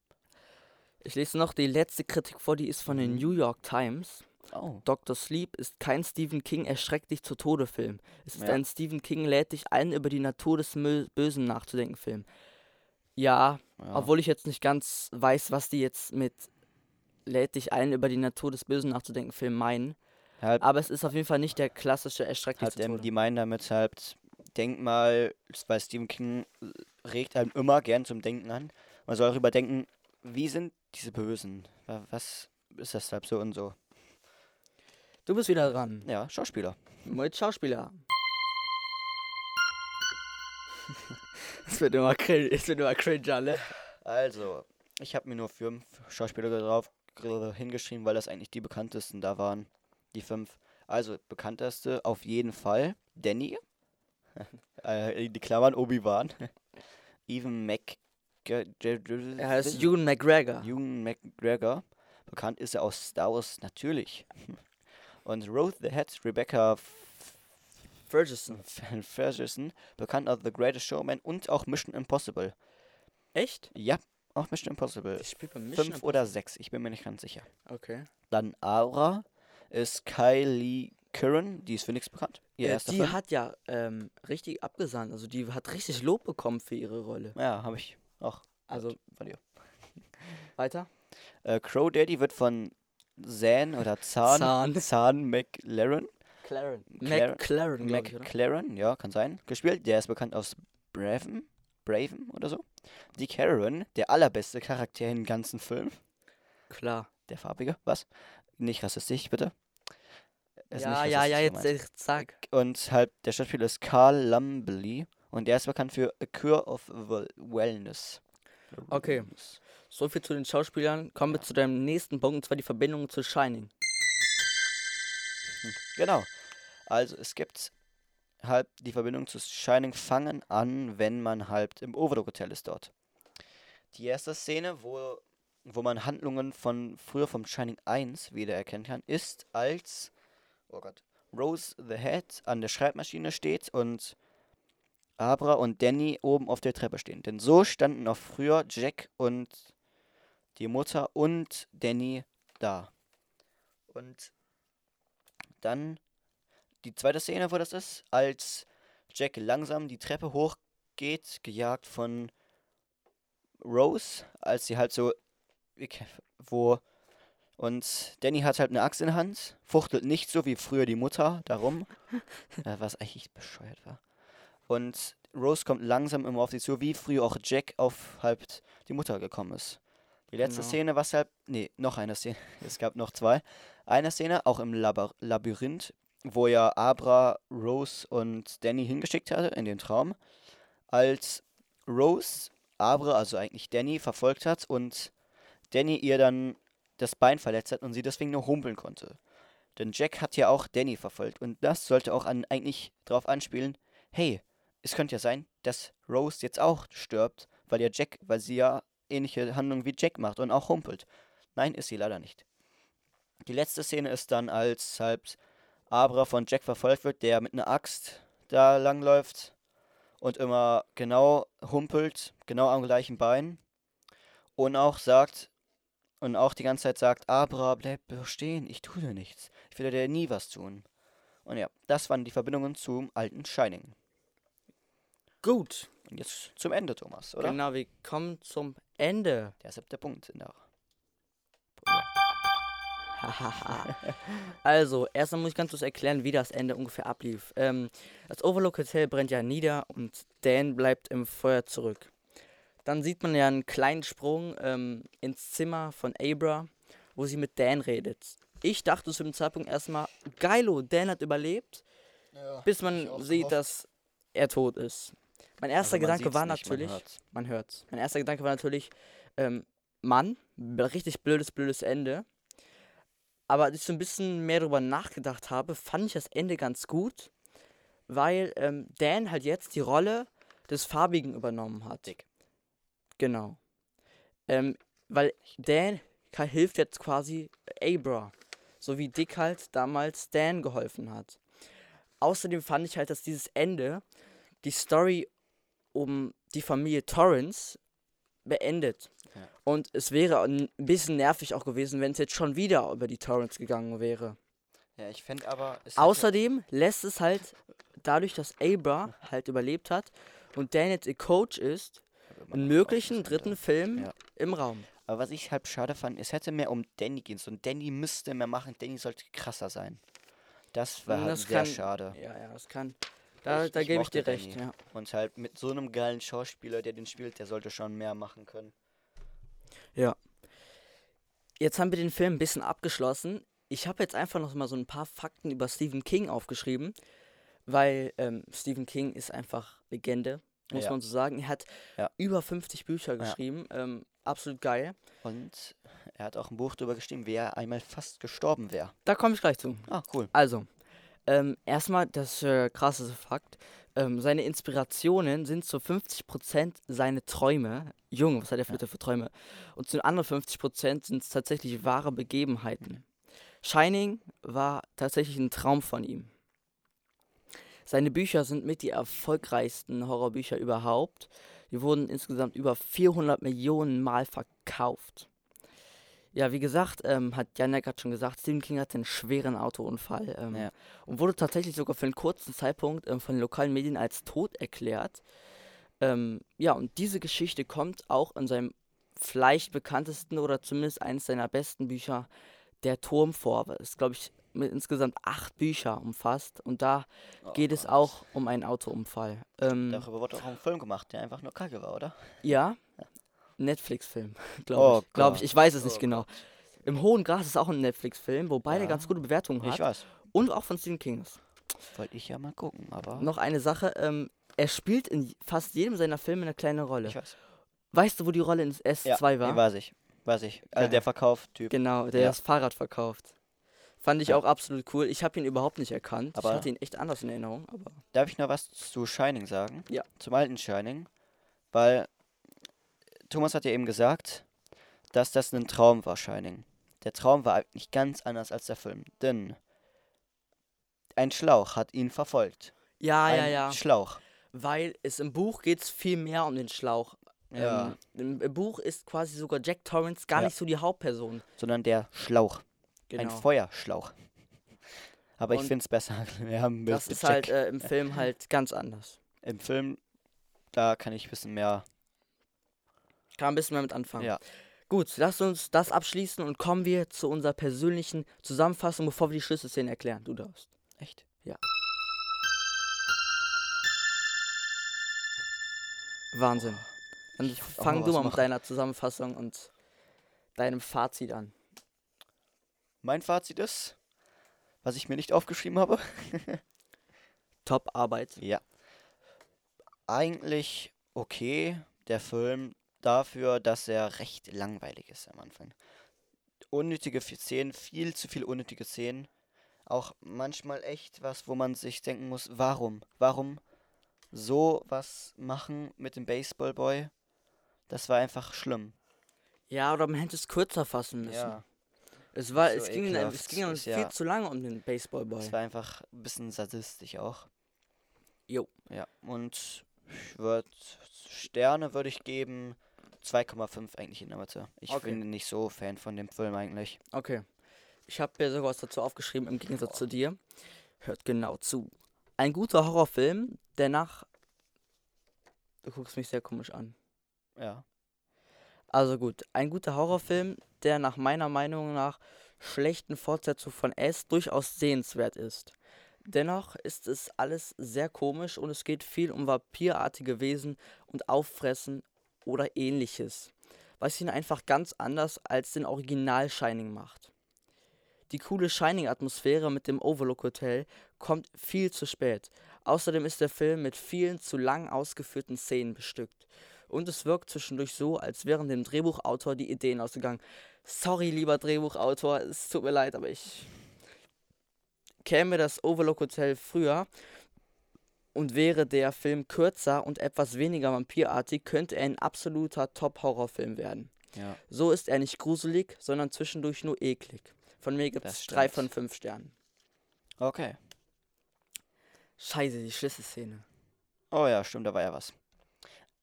Ich lese noch die letzte Kritik vor, die ist von den Mhm. New York Times. Oh. Dr. Sleep ist kein Stephen King erschreckt dich zu Tode Film. Es ist Ja. ein Stephen King lädt dich ein, über die Natur des Mö Bösen nachzudenken Film. Ja, Ja. obwohl ich jetzt nicht ganz weiß, was die jetzt mit lädt dich ein, über die Natur des Bösen nachzudenken Film meinen. Halt, Aber es ist auf jeden Fall nicht der klassische erschreckt dich halt zu ähm, die meinen damit halt, denk mal, weil Stephen King regt einem immer gern zum Denken an. Man soll darüber denken, wie sind diese Bösen? Wa- Was ist das halt so und so? Du bist wieder dran. Ja, Schauspieler. Mit Schauspieler. Es wird immer cringe, es wird immer cringe, alle. Also, ich habe mir nur fünf Schauspieler drauf gr- hingeschrieben, weil das eigentlich die bekanntesten da waren. Die fünf. Also, bekannteste auf jeden Fall Danny. äh, die Klammern Obi-Wan. Evan Mc... Er heißt Ewan McGregor. Ewan McGregor. Bekannt ist er aus Star Wars natürlich. Und Rose the Hat, Rebecca Ferguson. Ferguson, bekannt aus The Greatest Showman und auch Mission Impossible. Echt? Ja, auch Mission Impossible. Die spielt bei Mission Fünf oder sechs, ich bin mir nicht ganz sicher. Okay. Dann Aura ist Kylie Curran, die ist für nichts bekannt. Ihr Äh, erster die Film. hat ja ähm, richtig abgesandt. Also die hat richtig Lob bekommen für ihre Rolle. Ja, habe ich auch Also von dir. weiter. Äh, Crow Daddy wird von Zan oder Zahn, Zahn. Zahn McLaren, Claren. Claren- McLaren, oder? McLaren, ja, kann sein, gespielt. Der ist bekannt aus Braven, Braven oder so. Dick Heron, der allerbeste Charakter im ganzen Film. Klar. Der farbige, was? Nicht rassistisch, bitte. Ist ja, ja, ja, jetzt äh, sag. Und halt, der Schauspieler ist Carl Lumbly und der ist bekannt für A Cure of Wel- Wellness. Okay. So viel zu den Schauspielern. Kommen wir zu deinem nächsten Punkt, und zwar die Verbindung zu Shining. Genau. Also es gibt halt die Verbindung zu Shining fangen an, wenn man halt im Overlook Hotel ist dort. Die erste Szene, wo, wo man Handlungen von früher vom Shining 1 wiedererkennen kann, ist als oh Gott, Rose the Head an der Schreibmaschine steht und Abra und Danny oben auf der Treppe stehen. Denn so standen auch früher Jack und die Mutter und Danny da. Und dann die zweite Szene, wo das ist, als Jack langsam die Treppe hochgeht, gejagt von Rose, als sie halt so, wo, und Danny hat halt eine Axt in der Hand, fuchtelt nicht so wie früher die Mutter darum, was eigentlich bescheuert war. Und Rose kommt langsam immer auf sie zu, wie früher auch Jack auf halt die Mutter gekommen ist. Die letzte Genau. Szene, was halt. Nee, noch eine Szene. Es gab noch zwei. Eine Szene, auch im Labyr Labyrinth, wo ja Abra, Rose und Danny hingeschickt hatte in den Traum. Als Rose Abra, also eigentlich Danny, verfolgt hat und Danny ihr dann das Bein verletzt hat und sie deswegen nur humpeln konnte. Denn Jack hat ja auch Danny verfolgt und das sollte auch an, eigentlich darauf anspielen, hey, es könnte ja sein, dass Rose jetzt auch stirbt, weil ja Jack, weil sie ja ähnliche Handlungen wie Jack macht und auch humpelt. Nein, ist sie leider nicht. Die letzte Szene ist dann, als halt Abra von Jack verfolgt wird, der mit einer Axt da langläuft und immer genau humpelt, genau am gleichen Bein. Und auch sagt, und auch die ganze Zeit sagt, Abra, bleib stehen, ich tue dir nichts. Ich werde dir nie was tun. Und ja, das waren die Verbindungen zum alten Shining. Gut. Und jetzt zum Ende, Thomas, oder? Genau, wir kommen zum Ende. Der siebte Punkt in der. also, erstmal muss ich ganz kurz erklären, wie das Ende ungefähr ablief. Ähm, das Overlook Hotel brennt ja nieder und Dan bleibt im Feuer zurück. Dann sieht man ja einen kleinen Sprung ähm, ins Zimmer von Abra, wo sie mit Dan redet. Ich dachte zu dem Zeitpunkt erstmal, geilo, Dan hat überlebt, bis man sieht, dass er tot ist. Mein erster Also man Gedanke war nicht, man natürlich, hört's. man hört's. Mein erster Gedanke war natürlich, ähm, Mann, richtig blödes, blödes Ende. Aber als ich so ein bisschen mehr darüber nachgedacht habe, fand ich das Ende ganz gut, weil ähm, Dan halt jetzt die Rolle des Farbigen übernommen hat. Dick. Genau. Ähm, weil Dan hilft jetzt quasi Abra, so wie Dick halt damals Dan geholfen hat. Außerdem fand ich halt, dass dieses Ende die Story um die Familie Torrance beendet. Ja. Und es wäre ein bisschen nervig auch gewesen, wenn es jetzt schon wieder über die Torrance gegangen wäre. Ja, ich fände aber. Außerdem lässt es halt dadurch, dass Abra halt überlebt hat und Dan jetzt ihr Coach ist, einen möglichen dritten. Film Ja. im Raum. Aber was ich halt schade fand, es hätte mehr um Danny gehen sollen. Danny müsste mehr machen. Danny sollte krasser sein. Das war Mm, halt das sehr kann- schade. Ja, ja, das kann. Da, Ich- da gebe ich dir recht, ja. Und halt mit so einem geilen Schauspieler, der den spielt, der sollte schon mehr machen können. Jetzt haben wir den Film ein bisschen abgeschlossen. Ich habe jetzt einfach noch mal so ein paar Fakten über Stephen King aufgeschrieben, weil ähm, Stephen King ist einfach Legende, muss Ja. man so sagen. Er hat Ja. über 50 Bücher geschrieben, ähm, absolut geil. Und er hat auch ein Buch darüber geschrieben, wie er einmal fast gestorben wäre. Da komme ich gleich zu. Ah, cool. Also, ähm, erstmal das äh, krasseste Fakt. Ähm, seine Inspirationen sind zu 50% seine Träume. Junge, was hat er für, für Träume? Und zu den anderen 50% sind es tatsächlich wahre Begebenheiten. Shining war tatsächlich ein Traum von ihm. Seine Bücher sind mit die erfolgreichsten Horrorbücher überhaupt. Die wurden insgesamt über 400 Millionen Mal verkauft. Ja, wie gesagt, ähm, hat Janek hat schon gesagt, Stephen King hatte einen schweren Autounfall ähm, Ja. und wurde tatsächlich sogar für einen kurzen Zeitpunkt ähm, von den lokalen Medien als tot erklärt. Ähm, ja, und diese Geschichte kommt auch in seinem vielleicht bekanntesten oder zumindest eines seiner besten Bücher, Der Turm vor. Das ist, glaube ich, mit insgesamt acht Bücher umfasst. Und da geht es Oh, auch um einen Autounfall. Ähm, Darüber wurde auch ein Film gemacht, der einfach nur kacke war, oder? ja, Netflix-Film, Oh glaube ich. Glaube ich. Gott. Ich weiß es nicht Oh genau. Im Hohen Gras ist auch ein Netflix-Film, wobei der Ja, ganz gute Bewertungen Ich hat. weiß. Und auch von Stephen King ist. Wollte ich ja mal gucken, aber. Noch eine Sache, ähm, er spielt in fast jedem seiner Filme eine kleine Rolle. Ich weiß. Weißt du, wo die Rolle in S2 Ja, war? den weiß ich. Weiß ich. Also Ja. der Verkauftyp. Genau, der Ja. das Fahrrad verkauft. Fand ich Ja. auch absolut cool. Ich habe ihn überhaupt nicht erkannt. Aber- ich hatte ihn echt anders in Erinnerung. Aber Darf ich noch was zu Shining sagen? Ja. Zum alten Shining. Weil Thomas hat ja eben gesagt, dass das ein Traum war, Shining. Der Traum war eigentlich ganz anders als der Film. Denn ein Schlauch hat ihn verfolgt. ja, ein ja, ja. Schlauch. Weil es im Buch geht es viel mehr um den Schlauch. Ja. Ähm, im, Im Buch ist quasi sogar Jack Torrance gar Ja. nicht so die Hauptperson. Sondern der Schlauch. Genau. Ein Feuerschlauch. Aber ich Und finde es besser. Wir haben das ist halt Jack. äh, im Film halt ganz anders. Im Film, da kann ich ein bisschen mehr. Kann ein bisschen mehr mit anfangen. Ja. Gut, lasst uns das abschließen und kommen wir zu unserer persönlichen Zusammenfassung, bevor wir die Schlüsselszenen erklären. Du darfst. Echt? Wahnsinn. Dann Ich hoffe auch fang mal du mal mit deiner Zusammenfassung und deinem Fazit an. Mein Fazit ist, was ich mir nicht aufgeschrieben habe. Top-Arbeit. Ja. Eigentlich okay, der Film, dafür, dass er recht langweilig ist am Anfang. Unnötige Szenen, viel zu viel unnötige Szenen. Auch manchmal echt was, wo man sich denken muss, warum? Warum so was machen mit dem Baseballboy? Das war einfach schlimm. Ja, oder man hätte es kürzer fassen müssen. Ja, Es war, so es ging, ekelhaft es ging ist viel ja- zu lange um den Baseballboy. das war einfach ein bisschen sadistisch auch. Jo. Ja, und ich würde Sterne würde ich geben 2,5 eigentlich in der Mitte. Ich Okay. bin nicht so Fan von dem Film eigentlich. Okay. Ich habe mir sogar was dazu aufgeschrieben, im Gegensatz zu dir. Hört genau zu. Ein guter Horrorfilm, der nach. Du guckst mich sehr komisch an. Ja. Also gut, ein guter Horrorfilm, der nach meiner Meinung nach schlechten Fortsetzung von S durchaus sehenswert ist. Dennoch ist es alles sehr komisch und es geht viel um vampirartige Wesen und Auffressen oder ähnliches, was ihn einfach ganz anders als den Original Shining macht. Die coole Shining-Atmosphäre mit dem Overlook Hotel kommt viel zu spät. Außerdem ist der Film mit vielen zu lang ausgeführten Szenen bestückt. Und es wirkt zwischendurch so, als wären dem Drehbuchautor die Ideen ausgegangen. Sorry, lieber Drehbuchautor, es tut mir leid, aber ich. Käme das Overlook Hotel früher und wäre der Film kürzer und etwas weniger vampirartig, könnte er ein absoluter Top-Horrorfilm werden. Ja. So ist er nicht gruselig, sondern zwischendurch nur eklig. Von mir gibt es drei von fünf Sternen. Okay. Scheiße, die Schlüsselszene. Oh ja, stimmt, da war ja was.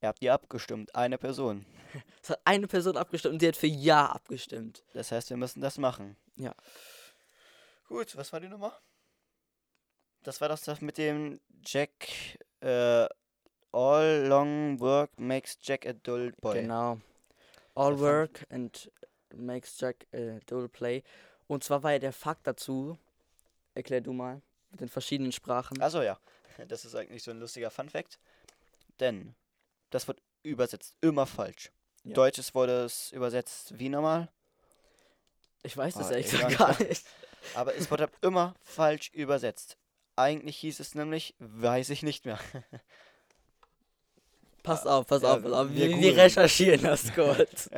Ihr habt die abgestimmt, eine Person. Es hat eine Person abgestimmt und die hat für Ja abgestimmt. Das heißt, wir müssen das machen. Ja. Gut, was war die Nummer? Das war das, das mit dem Jack. Äh, all long work makes Jack a dull boy. Genau. All fand- work and makes Jack a dull play. Und zwar war ja der Fakt dazu, erklär du mal, mit den verschiedenen Sprachen. Achso, ja. Das ist eigentlich so ein lustiger Fun-Fact. Denn das wird übersetzt immer falsch. Ja. Deutsches wurde es übersetzt wie normal, Ich weiß das Ah, ehrlich gesagt gar nicht. aber es wurde immer falsch übersetzt. Eigentlich hieß es nämlich, weiß ich nicht mehr. Pass auf, pass Ja, auf, pass auf. wir Wir, wir recherchieren das kurz.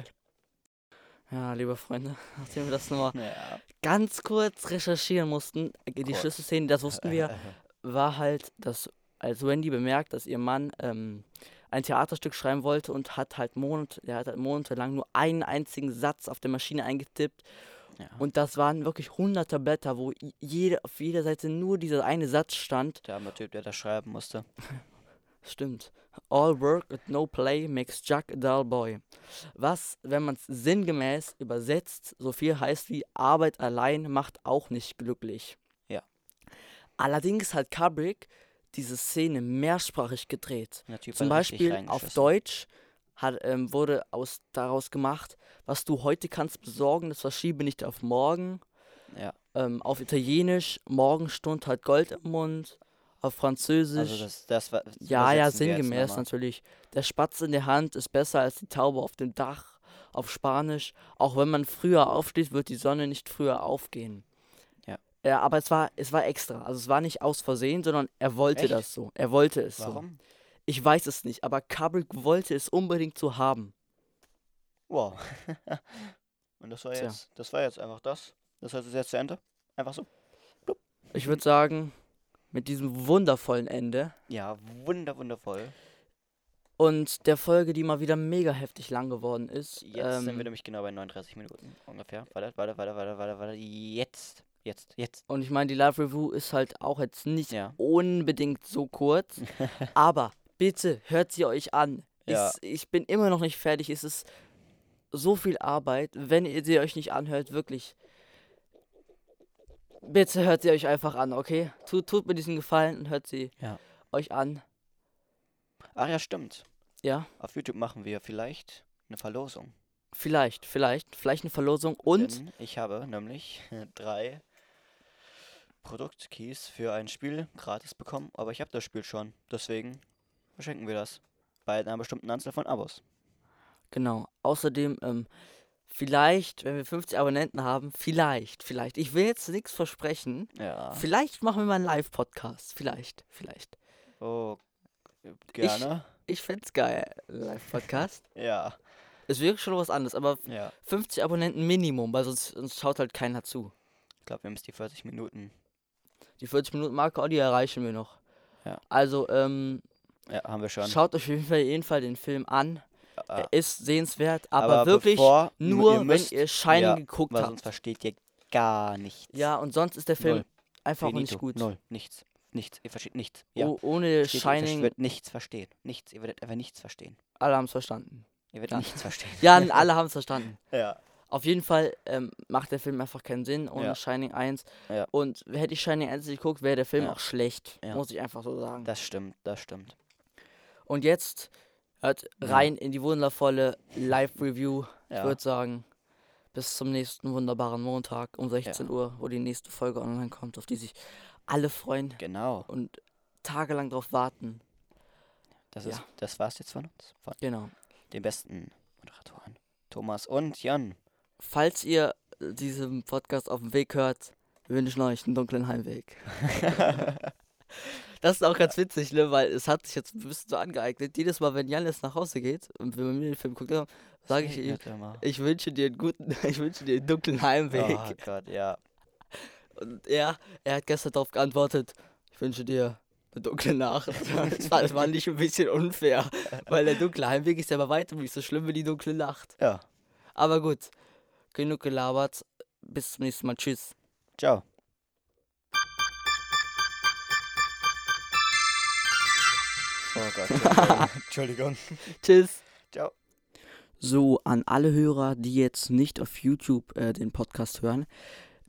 ja, liebe Freunde, nachdem wir das nochmal Ja. ganz kurz recherchieren mussten, äh, die Kurz. Schlüsselszene, das wussten wir, war halt, dass als Wendy bemerkt, dass ihr Mann ähm, ein Theaterstück schreiben wollte und hat halt Monat, der hat halt monatelang nur einen einzigen Satz auf der Maschine eingetippt Ja. und das waren wirklich hunderte Blätter, wo jede, auf jeder Seite nur dieser eine Satz stand. Der arme Typ, der das schreiben musste. Stimmt. All work and no play makes Jack a dull boy. Was, wenn man es sinngemäß übersetzt, so viel heißt wie Arbeit allein macht auch nicht glücklich. Ja. Allerdings hat Kubrick diese Szene mehrsprachig gedreht. Zum Beispiel auf. Deutsch hat, ähm, wurde aus, daraus gemacht, was du heute kannst besorgen, das verschiebe nicht auf morgen. Ja, Ähm, auf Italienisch, Morgenstund hat Gold im Mund. Auf Französisch. also das, das war. Ja, ja, sinngemäß natürlich. Der Spatz in der Hand ist besser als die Taube auf dem Dach auf Spanisch. Auch wenn man früher aufsteht, wird die Sonne nicht früher aufgehen. Ja. Ja, aber es war, es war extra. Also es war nicht aus Versehen, sondern er wollte Echt? das so. Er wollte es so. Warum? Ich weiß es nicht, aber Kubrick wollte es unbedingt so haben. Wow. Und das war Tja. jetzt, das war jetzt einfach das. Das heißt, es ist jetzt zu Ende. Einfach so. Ich würde sagen, mit diesem wundervollen Ende Ja, wunder, wundervoll. und der Folge, die mal wieder mega heftig lang geworden ist. Jetzt sind wir ähm, nämlich genau bei 39 Minuten ungefähr. Warte, warte, warte, warte, warte, warte. Jetzt. Jetzt, jetzt. Und ich meine, die Live-Review ist halt auch jetzt nicht Ja. unbedingt so kurz. aber bitte hört sie euch an. Ja. Ich, ich bin immer noch nicht fertig. Es ist so viel Arbeit. Wenn ihr sie euch nicht anhört, wirklich. Bitte hört sie euch einfach an, okay? Tut, tut mir diesen Gefallen und hört sie Ja. euch an. Ach ja, stimmt. Ja, Auf YouTube machen wir vielleicht eine Verlosung. vielleicht, vielleicht. Vielleicht eine Verlosung. Und Denn ich habe nämlich drei Produktkeys für ein Spiel gratis bekommen, aber ich habe das Spiel schon. Deswegen verschenken wir das. Bei einer bestimmten Anzahl von Abos. Genau. Außerdem ähm, vielleicht, wenn wir 50 Abonnenten haben, vielleicht, vielleicht. Ich will jetzt nichts versprechen. Ja. Vielleicht machen wir mal einen Live-Podcast. Vielleicht, vielleicht. Oh, gerne. Ich fänd's geil, Live-Podcast. ja. Es wäre schon was anderes, aber Ja. 50 Abonnenten Minimum, weil sonst, sonst schaut halt keiner zu. Ich glaube, wir haben jetzt die 40 Minuten. Die 40 Minuten Marke, oh, die erreichen wir noch. Ja. Also, ähm, Ja, haben wir schon. schaut euch auf jeden Fall, jeden Fall den Film an. Ja. Er ist sehenswert, aber, Aber wirklich bevor- nur, ihr müsst- wenn ihr Shining ja, geguckt habt. sonst versteht ihr gar nichts. Ja, und sonst ist der Film Null. einfach Finito. nicht gut. Null. Nichts. Nichts. Ihr versteht nichts. Ja. Oh, ohne Versteht ihr, ihr Shining, werdet nichts verstehen. Nichts. Ihr werdet einfach nichts verstehen. alle haben es verstanden. Ihr werdet Ja. nichts verstehen. Ja, alle haben es verstanden. Ja. Auf jeden Fall ähm, macht der Film einfach keinen Sinn ohne Ja. Shining 1. Ja. Und hätte ich Shining 1 nicht geguckt, wäre der Film Ja. auch schlecht. Muss ich einfach so sagen. Das stimmt. Das stimmt. Und jetzt hört rein in die wundervolle Live-Review. Ich würde sagen, bis zum nächsten wunderbaren Montag um 16 Ja. Uhr, wo die nächste Folge online kommt, auf die sich alle freuen Genau. und tagelang drauf warten. Das, ist, das war's jetzt von uns. Von Genau. den besten Moderatoren. Thomas und Jan. Falls ihr äh, diesen Podcast auf dem Weg hört, wir wünschen euch einen dunklen Heimweg. das ist auch ganz witzig, ne? Weil es hat sich jetzt ein bisschen so angeeignet. Jedes Mal, wenn Jan jetzt nach Hause geht und wenn wir mir den Film gucken, sage ich ihm, ich wünsche dir einen guten, ich wünsche dir einen dunklen Heimweg. Oh Gott, ja. Und er, er hat gestern darauf geantwortet, ich wünsche dir eine dunkle Nacht. das, war, das war nicht ein bisschen unfair, weil der dunkle Heimweg ist ja bei weitem nicht so schlimm wie die dunkle Nacht. Ja. Aber gut, genug gelabert. Bis zum nächsten Mal. Tschüss. Ciao. Oh Gott. Entschuldigung. Tschüss. Ciao. So, an alle Hörer, die jetzt nicht auf YouTube äh, den Podcast hören.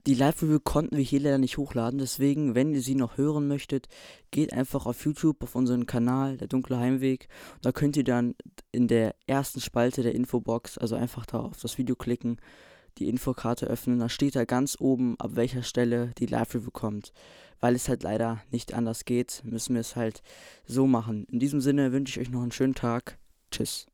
Die Live-Review konnten wir hier leider nicht hochladen, deswegen, wenn ihr sie noch hören möchtet, geht einfach auf YouTube auf unseren Kanal, der dunkle Heimweg. Da könnt ihr dann in der ersten Spalte der Infobox, also einfach da auf das Video klicken, die Infokarte öffnen. Da steht da ganz oben, ab welcher Stelle die Live-Review kommt. Weil es halt leider nicht anders geht, müssen wir es halt so machen. In diesem Sinne wünsche ich euch noch einen schönen Tag. Tschüss.